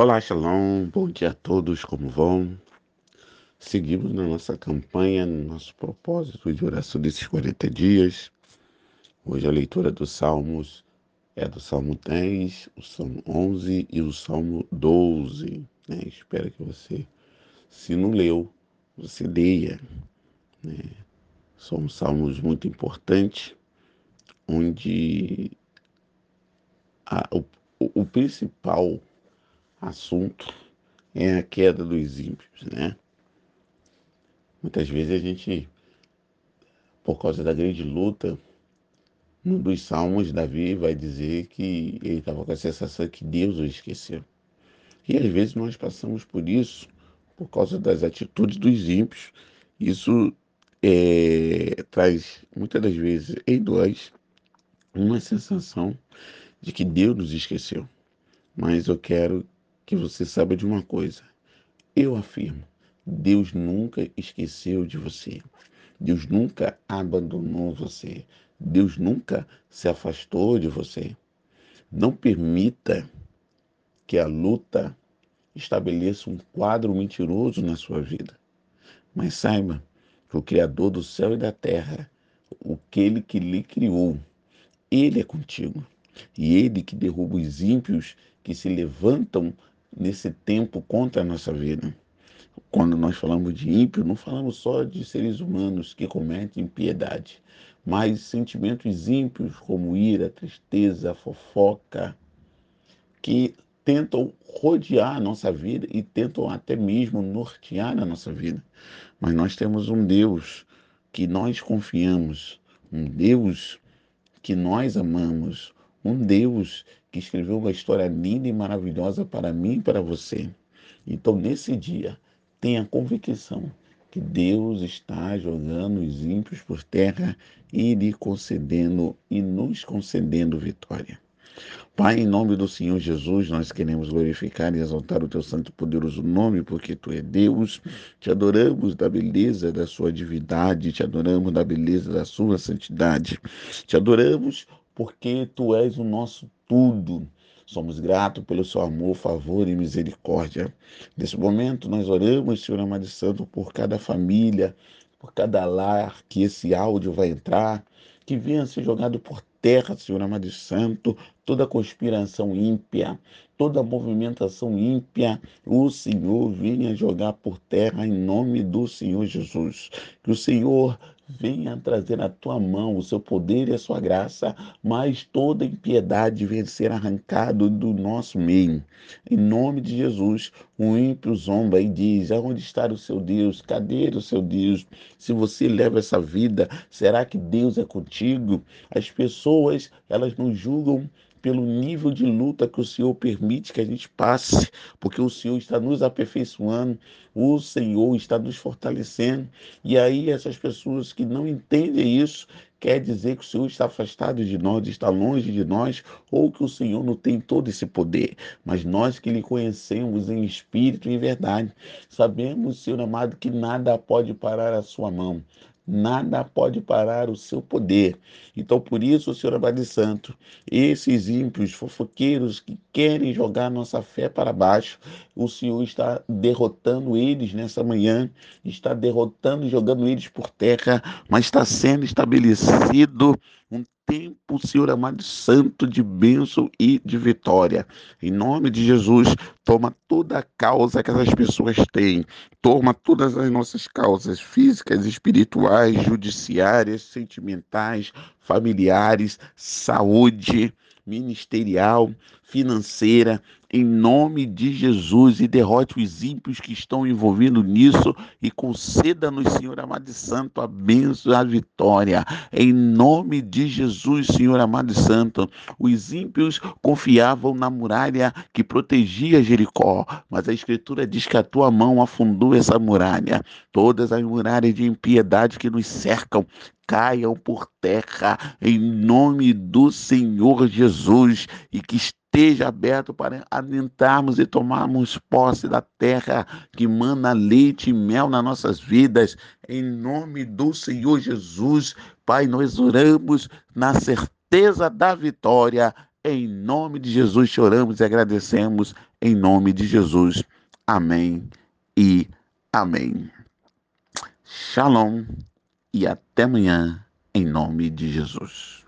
Olá, Shalom, bom dia a todos, como vão? Seguimos na nossa campanha, no nosso propósito de oração desses 40 dias. Hoje a leitura dos Salmos é do Salmo 10, o Salmo 11 e o Salmo 12. Né? Espero que você, se não leu, você leia. Né? São salmos muito importantes, onde a, o, o principal assunto é a queda dos ímpios, né? Muitas vezes a gente, por causa da grande luta, num dos salmos, Davi vai dizer que ele estava com a sensação que Deus o esqueceu. E às vezes nós passamos por isso, por causa das atitudes dos ímpios. Isso é, traz, muitas das vezes, em nós, uma sensação de que Deus nos esqueceu. Mas eu quero que você saiba de uma coisa. Eu afirmo, Deus nunca esqueceu de você. Deus nunca abandonou você. Deus nunca se afastou de você. Não permita que a luta estabeleça um quadro mentiroso na sua vida. Mas saiba que o Criador do céu e da terra, aquele que lhe criou, ele é contigo. E ele que derruba os ímpios que se levantam nesse tempo contra a nossa vida. Quando nós falamos de ímpio, não falamos só de seres humanos que cometem impiedade, mas sentimentos ímpios como ira, tristeza, fofoca, que tentam rodear a nossa vida e tentam até mesmo nortear a nossa vida. Mas nós temos um Deus que nós confiamos, um Deus que nós amamos, um Deus que escreveu uma história linda e maravilhosa para mim e para você. Então, nesse dia, tenha convicção que Deus está jogando os ímpios por terra e lhe concedendo e nos concedendo vitória. Pai, em nome do Senhor Jesus, nós queremos glorificar e exaltar o teu santo e poderoso nome, porque tu é Deus. Te adoramos da beleza da sua divindade, te adoramos da beleza da sua santidade. Te adoramos porque tu és o nosso tudo. Somos gratos pelo seu amor, favor e misericórdia. Nesse momento, nós oramos, Senhor amado Santo, por cada família, por cada lar que esse áudio vai entrar, que venha ser jogado por terra, Senhor amado Santo, toda conspiração ímpia, toda movimentação ímpia, o Senhor venha jogar por terra em nome do Senhor Jesus. Que o Senhor venha trazer a tua mão o seu poder e a sua graça, mas toda impiedade venha ser arrancado do nosso meio. Em nome de Jesus, o ímpio zomba e diz: aonde está o seu Deus? Cadê o seu Deus? Se você leva essa vida, será que Deus é contigo? As pessoas, elas nos julgam pelo nível de luta que o Senhor permite que a gente passe, porque o Senhor está nos aperfeiçoando, o Senhor está nos fortalecendo. E aí essas pessoas que não entendem isso, quer dizer que o Senhor está afastado de nós, está longe de nós, ou que o Senhor não tem todo esse poder. Mas nós que lhe conhecemos em espírito e em verdade, sabemos, Senhor amado, que nada pode parar a sua mão nada pode parar o seu poder. Então, por isso, Senhor Abade Santo, esses ímpios, fofoqueiros que querem jogar nossa fé para baixo, o Senhor está derrotando eles nessa manhã, está derrotando e jogando eles por terra, mas está sendo estabelecido um tempo, Senhor amado santo, de bênção e de vitória. Em nome de Jesus, toma toda a causa que essas pessoas têm, toma todas as nossas causas físicas, espirituais, judiciárias, sentimentais, familiares, saúde ministerial, financeira, em nome de Jesus, e derrote os ímpios que estão envolvidos nisso e conceda-nos, Senhor amado e santo, a bênção, a vitória. Em nome de Jesus, Senhor amado e santo, os ímpios confiavam na muralha que protegia Jericó, mas a Escritura diz que a tua mão afundou essa muralha. Todas as muralhas de impiedade que nos cercam caiam por terra em nome do Senhor Jesus e que esteja aberto para adentrarmos e tomarmos posse da terra que manda leite e mel nas nossas vidas. Em nome do Senhor Jesus, Pai, nós oramos na certeza da vitória Em nome de Jesus choramos e agradecemos. Em nome de Jesus. Amém e amém. Shalom e até amanhã, em nome de Jesus.